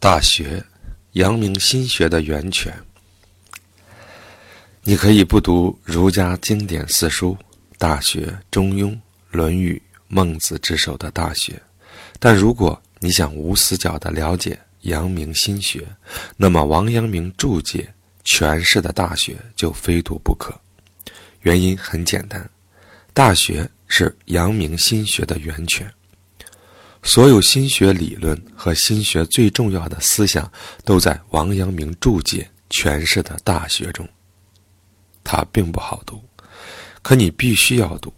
大学，阳明心学的源泉。你可以不读儒家经典四书《大学》《中庸》《论语》《孟子》之首的《大学》，但如果你想无死角的了解阳明心学，那么王阳明注解诠释的《大学》就非读不可。原因很简单，《大学》是阳明心学的源泉。所有心学理论和心学最重要的思想，都在王阳明注解诠释的《大学》中。它并不好读，可你必须要读，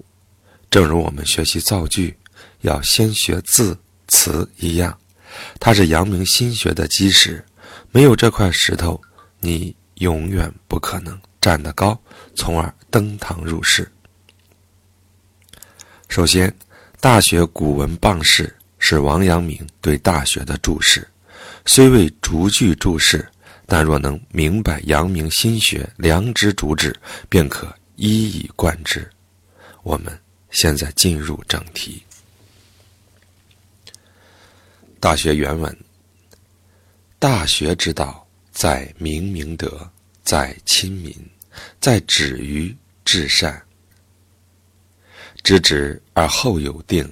正如我们学习造句要先学字词一样。它是阳明心学的基石，没有这块石头，你永远不可能站得高，从而登堂入室。首先，《大学》古文傍释。是王阳明对《大学》的注释，虽未逐句注释，但若能明白阳明心学良知主旨，便可一以贯之。我们现在进入正题，《大学》原文：“大学之道，在明明德，在亲民，在止于至善。知止而后有定，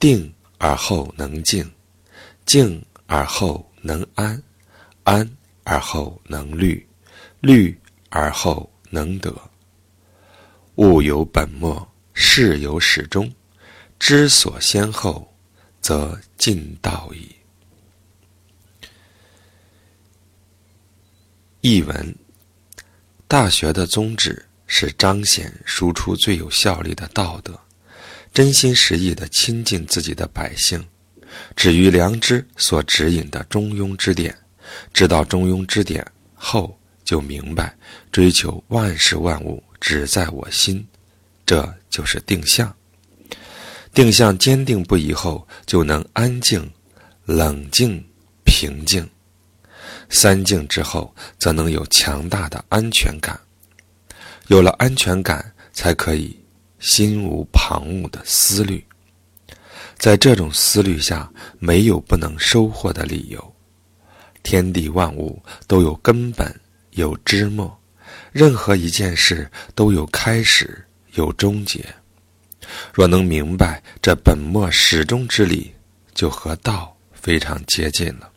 定。”而后能静，静而后能安，安而后能虑，虑而后能得。物有本末，事有始终，知所先后，则近道矣。译文：大学的宗旨是彰显输出最有效力的道德。真心实意地亲近自己的百姓，止于良知所指引的中庸之点，知道中庸之点后，就明白追求万事万物只在我心，这就是定向。定向坚定不移后，就能安静、冷静、平静。三静之后，则能有强大的安全感。有了安全感，才可以。心无旁骛的思虑，在这种思虑下，没有不能收获的理由。天地万物都有根本，有枝末，任何一件事都有开始，有终结。若能明白这本末始终之理，就和道非常接近了。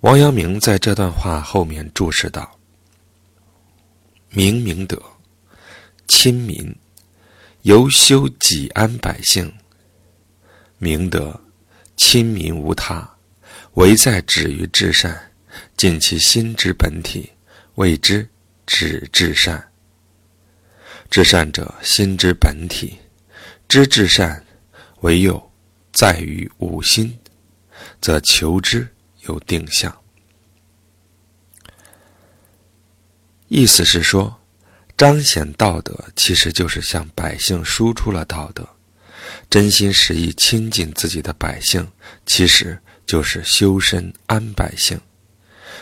王阳明在这段话后面注释道：“明明德。”亲民，由修己安百姓。明德，亲民无他，唯在止于至善，尽其心之本体，谓之止至善。至善者，心之本体；知至善，唯有在于吾心，则求之有定向。意思是说。彰显道德，其实就是向百姓输出了道德；真心实意亲近自己的百姓，其实就是修身安百姓。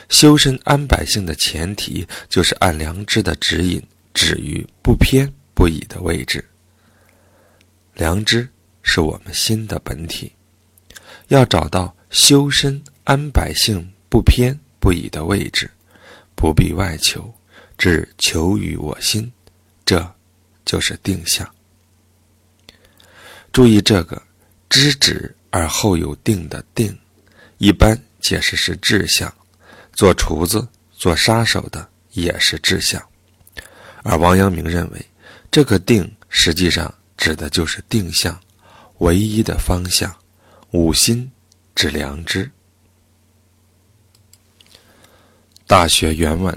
修身安百姓的前提，就是按良知的指引，止于不偏不倚的位置。良知是我们心的本体，要找到修身安百姓不偏不倚的位置，不必外求。只求于我心，这就是定向。注意这个“知止而后有定”的“定”，一般解释是志向。做厨子、做杀手的也是志向，而王阳明认为，这个“定”实际上指的就是定向，唯一的方向。五心指良知。大学原文。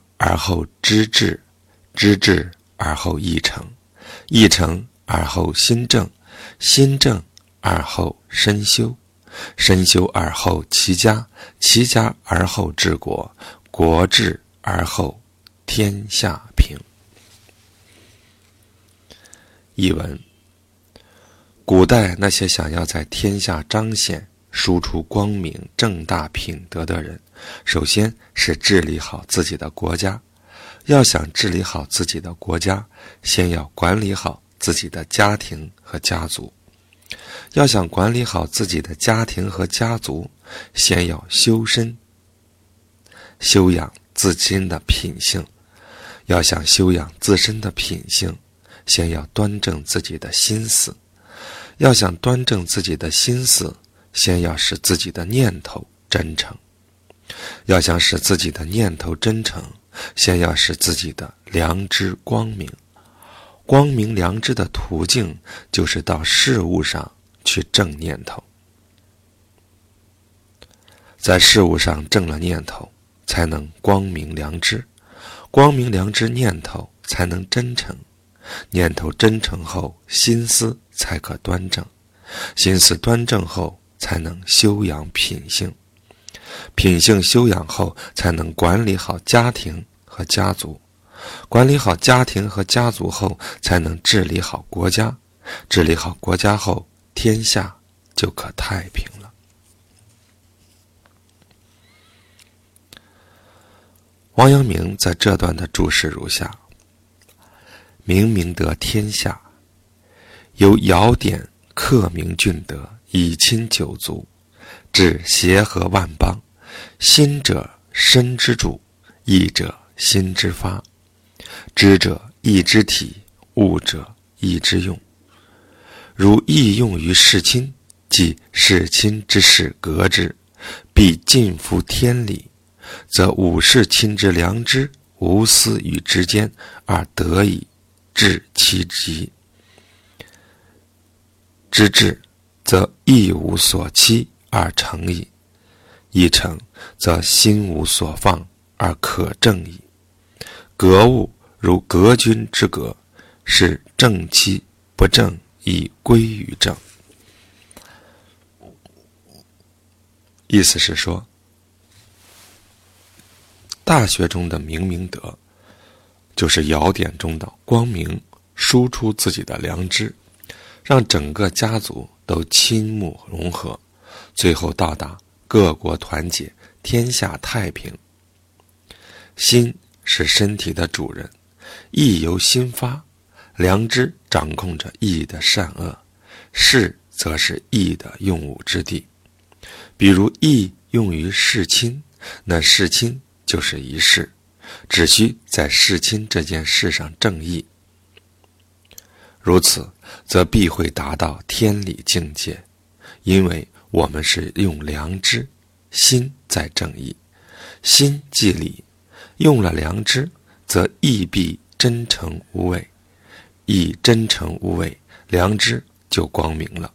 而后知至，知至而后意诚，意诚而后心正，心正而后身修，身修而后齐家，齐家而后治国，国治而后天下平。译文：古代那些想要在天下彰显、输出光明正大品德的人，首先是治理好自己的国家。要想治理好自己的国家，先要管理好自己的家庭和家族。要想管理好自己的家庭和家族，先要修身、修养自身的品性。要想修养自身的品性，先要端正自己的心思。要想端正自己的心思，先要使自己的念头真诚。要想使自己的念头真诚，先要使自己的良知光明。光明良知的途径，就是到事物上。去正念头，在事物上正了念头，才能光明良知；光明良知念头才能真诚；念头真诚后，心思才可端正；心思端正后，才能修养品性；品性修养后，才能管理好家庭和家族；管理好家庭和家族后，才能治理好国家；治理好国家后。天下就可太平了。王阳明在这段的注释如下：“明明得天下，由尧典克明俊德，以亲九族，至协和万邦。心者身之主，意者心之发，知者意之体，物者意之用。”如意用于事亲，即事亲之事革之，必尽服天理，则五世亲之良知无私与之间，而得以治其极；之至，则义无所欺而成矣；一成，则心无所放而可正矣。格物如格君之格，是正妻不正。以归于正，意思是说，《大学》中的明明德，就是尧典中的光明，输出自己的良知，让整个家族都亲睦融合，最后到达各国团结，天下太平。心是身体的主人，意由心发。良知掌控着意的善恶，事则是意的用武之地。比如意用于事亲，那事亲就是一事，只需在事亲这件事上正义。如此，则必会达到天理境界，因为我们是用良知，心在正义，心即理，用了良知，则义必真诚无畏。以真诚无畏，良知就光明了。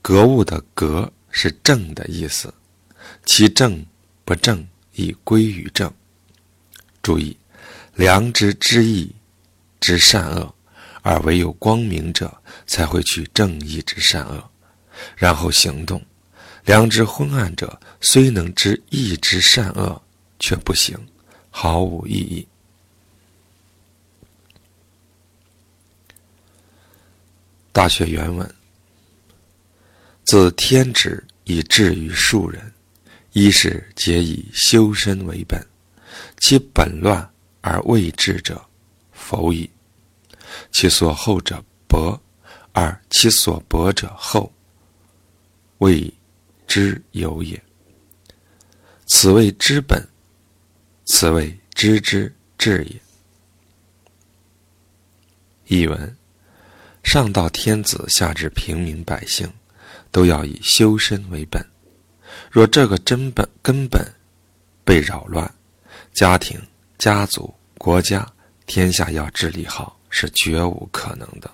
格物的格是正的意思，其正不正亦归于正。注意，良知之义之善恶，而唯有光明者才会去正义之善恶，然后行动。良知昏暗者虽能知义之善恶，却不行，毫无意义。大学原文：自天旨以至于庶人，一是皆以修身为本，其本乱而未治者，否矣。其所厚者薄，而其所薄者厚，谓之有也。此谓知本，此谓知之至也。译文。上到天子，下至平民百姓，都要以修身为本。若这个真本根本被扰乱，家庭、家族、国家、天下要治理好是绝无可能的。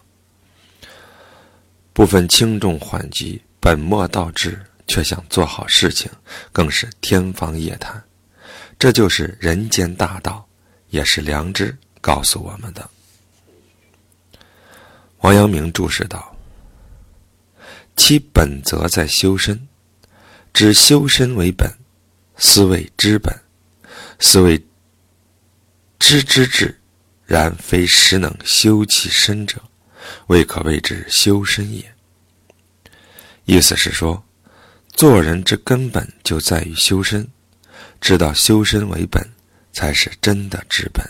不分轻重缓急，本末倒置，却想做好事情，更是天方夜谭。这就是人间大道，也是良知告诉我们的。王阳明注释道：“其本则在修身，知修身为本，斯谓知本，斯谓知之至。然非实能修其身者，未可谓之修身也。意思是说，做人之根本就在于修身，知道修身为本，才是真的知本，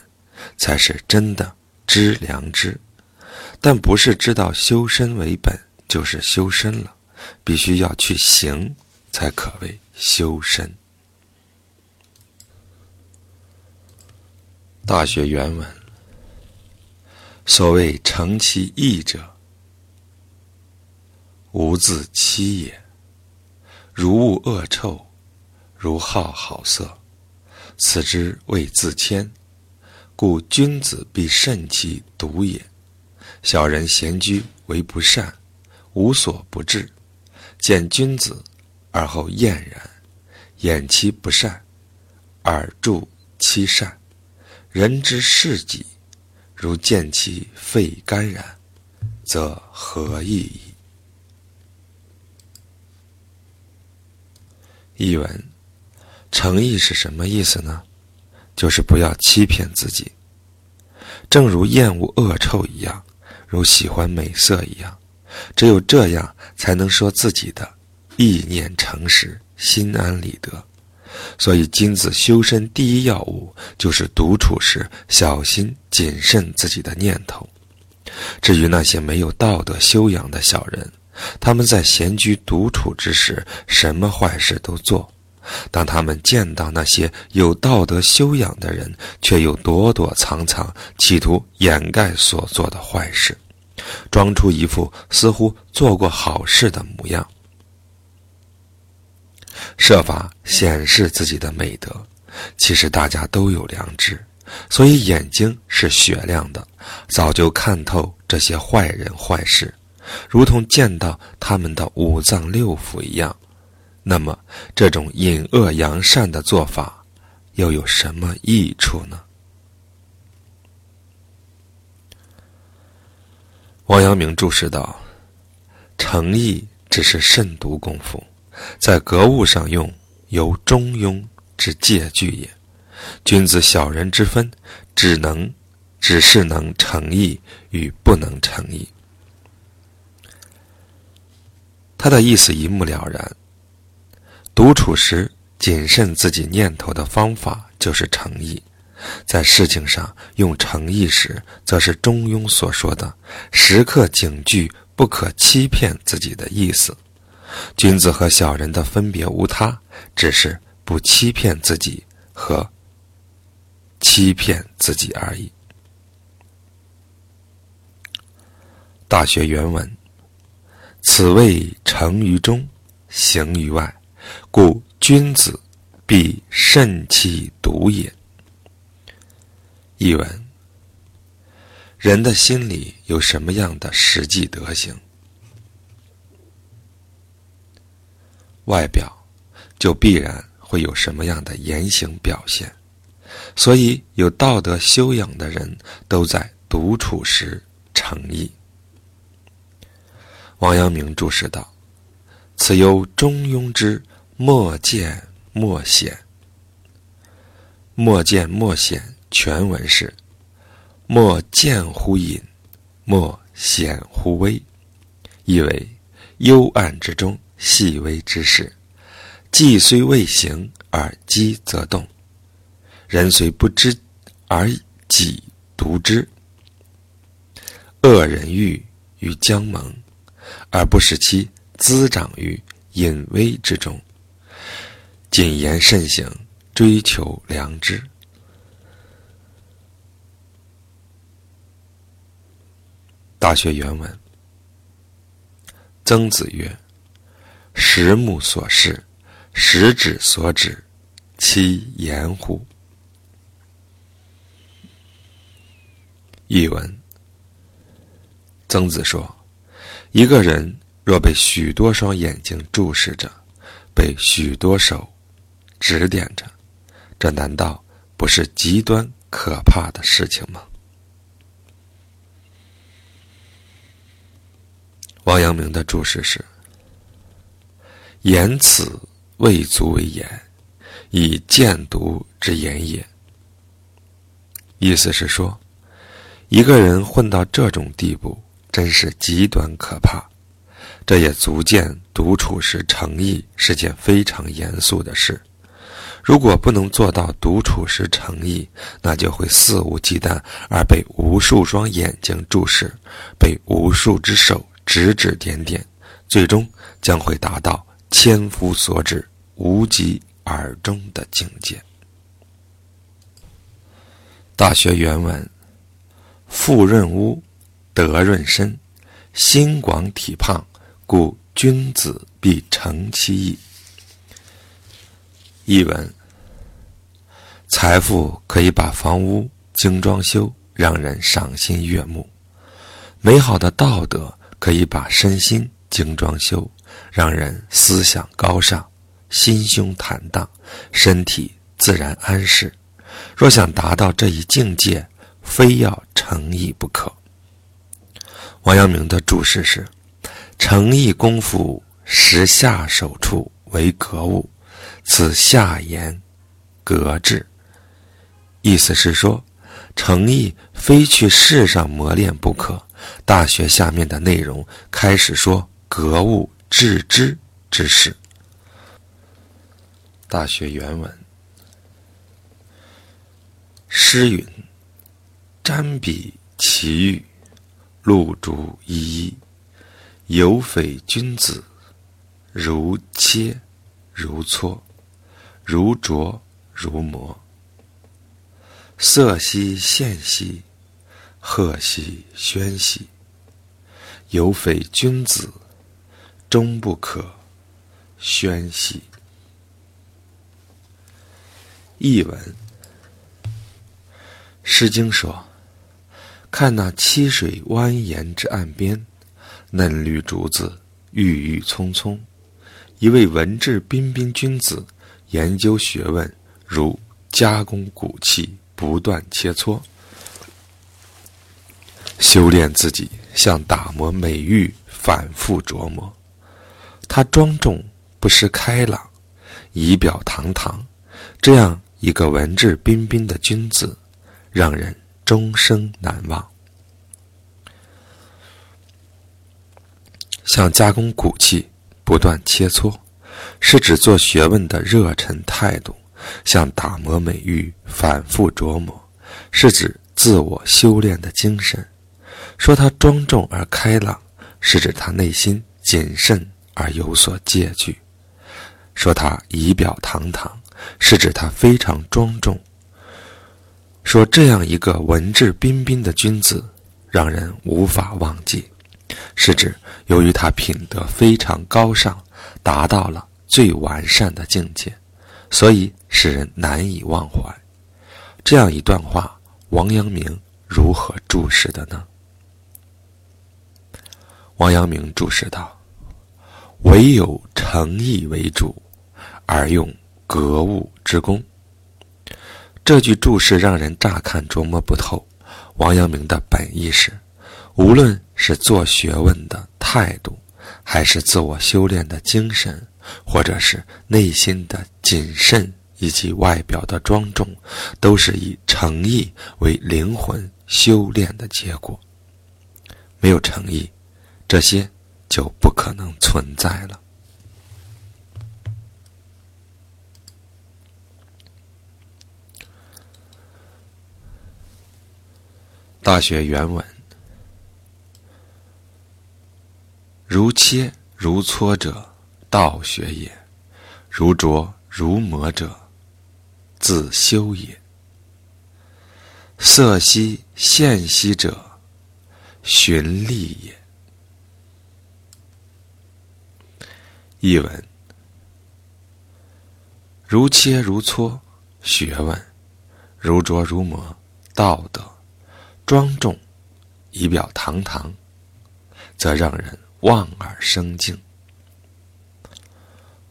才是真的知良知。但不是知道修身为本就是修身了，必须要去行，才可谓修身。大学原文。所谓诚其意者，无自欺也。如恶恶臭，如好好色，此之谓自谦。故君子必慎其独也。小人闲居为不善，无所不至。见君子而后厌然，掩其不善，而助其善。人之事己。如见其肺肝然，则何意矣？译文：诚意是什么意思呢？就是不要欺骗自己，正如厌恶恶臭一样，如喜欢美色一样，只有这样才能说自己的意念诚实，心安理得。所以，君子修身第一要务就是独处时小心谨慎自己的念头。至于那些没有道德修养的小人，他们在闲居独处之时，什么坏事都做；当他们见到那些有道德修养的人，却又躲躲藏藏，企图掩盖所做的坏事，装出一副似乎做过好事的模样。设法显示自己的美德，其实大家都有良知，所以眼睛是雪亮的，早就看透这些坏人坏事，如同见到他们的五脏六腑一样。那么，这种隐恶扬善的做法，又有什么益处呢？王阳明注释道：“诚意只是慎独功夫。”在格物上用，由中庸之戒惧也。君子小人之分，只能只是能诚意与不能诚意。他的意思一目了然。独处时谨慎自己念头的方法就是诚意，在事情上用诚意时，则是中庸所说的时刻警句，不可欺骗自己的意思。君子和小人的分别无他，只是不欺骗自己和欺骗自己而已。大学原文：此谓诚于中，行于外，故君子必慎其独也。译文：人的心里有什么样的实际德行？外表，就必然会有什么样的言行表现，所以有道德修养的人都在独处时诚意。王阳明注释道：“此由中庸之莫见莫显。莫见莫显，全文是：莫见乎隐，莫显乎微，意为幽暗之中。”细微之事，既虽未行而机则动；人虽不知而己独知。恶人欲与将蒙，而不使其滋长于隐微之中。谨言慎行，追求良知。大学原文：曾子曰。十目所视，十指所指，其言乎？译文：曾子说，一个人若被许多双眼睛注视着，被许多手指点着，这难道不是极端可怕的事情吗？王阳明的注释是。言此未足为言，以见读之言也。意思是说，一个人混到这种地步，真是极端可怕。这也足见独处时诚意是件非常严肃的事。如果不能做到独处时诚意，那就会肆无忌惮，而被无数双眼睛注视，被无数只手指指点点，最终将会达到千夫所指、无疾而终的境界。大学原文：富润屋，德润身，心广体胖，故君子必诚其意。译文：财富可以把房屋精装修，让人赏心悦目；美好的道德可以把身心精装修，让人思想高尚、心胸坦荡、身体自然安适。若想达到这一境界，非要诚意不可。王阳明的注释是：“诚意功夫，实下手处为格物，此下言格致。”意思是说，诚意非去世上磨练不可。大学下面的内容开始说格物致知之事。大学原文。诗云：“瞻彼其玉，露珠依依。有匪君子，如切如磋，如琢如磨。色兮宪兮，赫兮喧兮。有匪君子，终不可宣兮。”译文。《诗经》说：“看那溪水蜿蜒之岸边，嫩绿竹子郁郁葱葱。一位文质彬彬君子，研究学问，如加工骨器，不断切磋，修炼自己，像打磨美玉，反复琢磨。他庄重，不失开朗，仪表堂堂。这样一个文质彬彬的君子。”让人终生难忘。像加工骨器，不断切磋，是指做学问的热忱态度；像打磨美玉，反复琢磨，是指自我修炼的精神。说他庄重而开朗，是指他内心谨慎而有所戒惧；说他仪表堂堂，是指他非常庄重。说这样一个文质彬彬的君子，让人无法忘记，是指由于他品德非常高尚，达到了最完善的境界，所以使人难以忘怀。这样一段话，王阳明如何注释的呢？王阳明注释道：“唯有诚意为主，而用格物之功。”这句注释让人乍看琢磨不透。王阳明的本意是，无论是做学问的态度，还是自我修炼的精神，或者是内心的谨慎以及外表的庄重，都是以诚意为灵魂修炼的结果。没有诚意，这些就不可能存在了。大学原文：如切如磋者，道学也；如琢如磨者，自修也。色兮现兮者，循吏也。译文：如切如磋，学问；如琢如磨，道德。庄重，仪表堂堂，则让人望而生敬。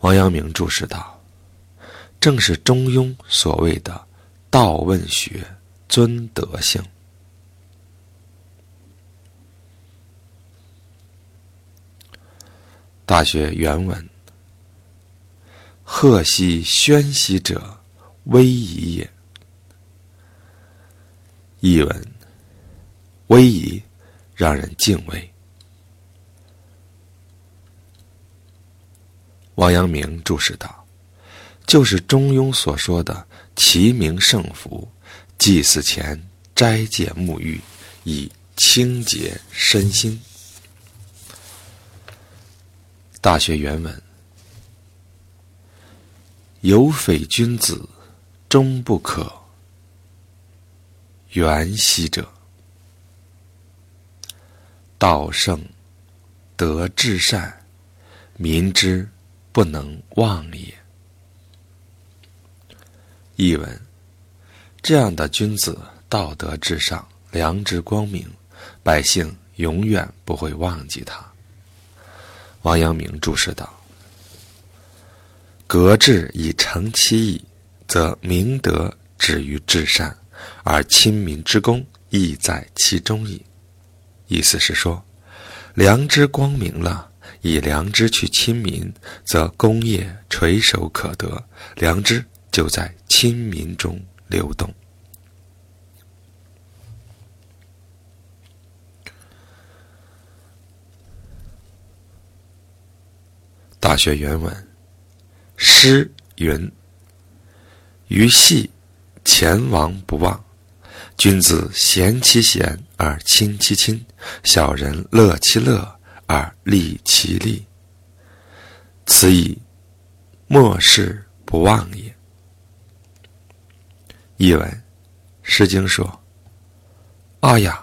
王阳明注释道：“正是中庸所谓的‘道问学，尊德性’。”大学原文：“赫兮喧兮者，威仪也。”译文：威仪让人敬畏。王阳明注释道：“就是中庸所说的齐名圣福，祭祀前斋戒沐浴，以清洁身心。”大学原文：有匪君子，终不可。缘兮者，道圣，德至善，民之不能忘也。译文：这样的君子，道德至上，良知光明，百姓永远不会忘记他。王阳明注释道：“格致以成其意，则明德止于至善。”而亲民之功亦在其中矣。意思是说，良知光明了，以良知去亲民，则功业垂手可得，良知就在亲民中流动。大学原文：诗云：“于戏。”前王不忘，君子贤其贤而亲其亲，小人乐其乐而利其利。此以莫世不忘也。译文：《诗经》说：“啊呀，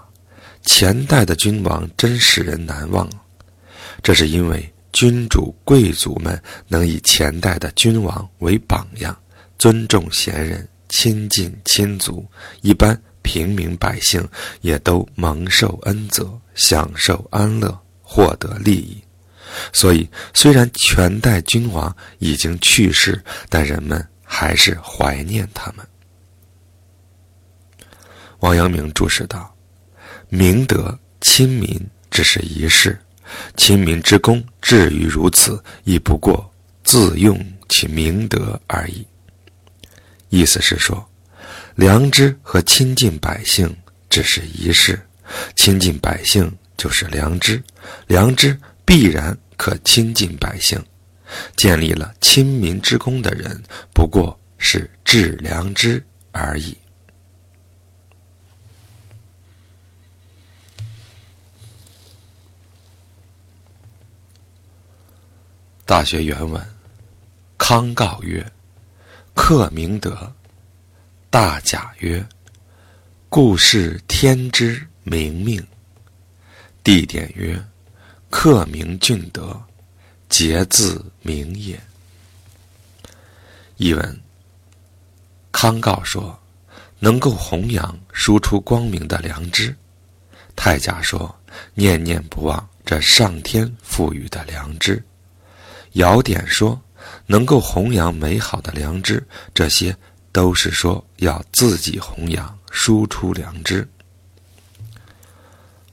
前代的君王真使人难忘，这是因为君主贵族们能以前代的君王为榜样，尊重贤人。”亲近亲族，一般平民百姓也都蒙受恩泽，享受安乐，获得利益。所以，虽然全代君王已经去世，但人们还是怀念他们。王阳明注释道：“明德亲民只是一事，亲民之功至于如此，亦不过自用其明德而已。”意思是说，良知和亲近百姓只是一事，亲近百姓就是良知，良知必然可亲近百姓。建立了亲民之功的人，不过是治良知而已。大学原文：康告曰。克明德，大甲曰：“故是天之明命。”地点曰：“克明俊德，节自明也。”译文：康诰说：“能够弘扬、输出光明的良知。”太甲说：“念念不忘这上天赋予的良知。”尧典说。能够弘扬美好的良知，这些都是说要自己弘扬、输出良知。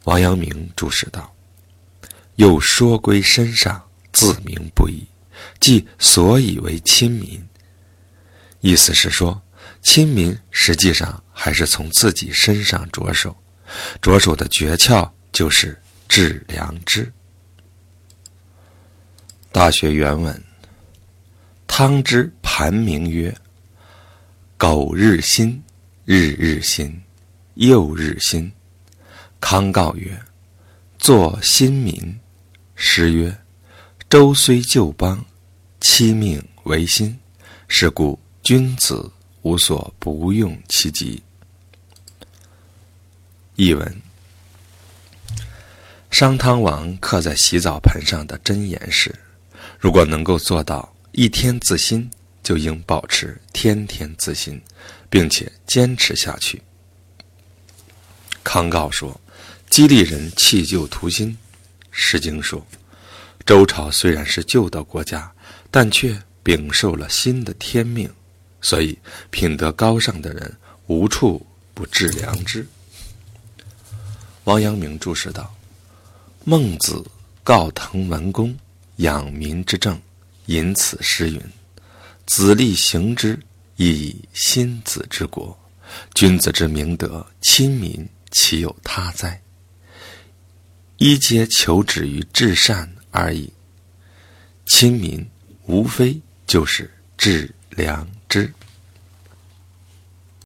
王阳明注释道：“又说归身上，自明不已，即所以为亲民。”意思是说，亲民实际上还是从自己身上着手，着手的诀窍就是治良知。大学原文。汤之盘铭曰：“苟日新，日日新，又日新。”康告曰：“作新民。”诗曰：“周虽旧邦，其命维新。是故君子无所不用其极。”译文：商汤王刻在洗澡盆上的箴言是：“如果能够做到。”一天自新，就应保持天天自新，并且坚持下去。康诰说：“激励人弃旧图新。”《诗经》说：“周朝虽然是旧的国家，但却禀受了新的天命，所以品德高尚的人无处不致良知。”王阳明注释道：“孟子告滕文公养民之政。”因此诗云：“子立行之，亦以心子之国。君子之明德，亲民，岂有他哉？一皆求止于至善而已。亲民，无非就是致良知。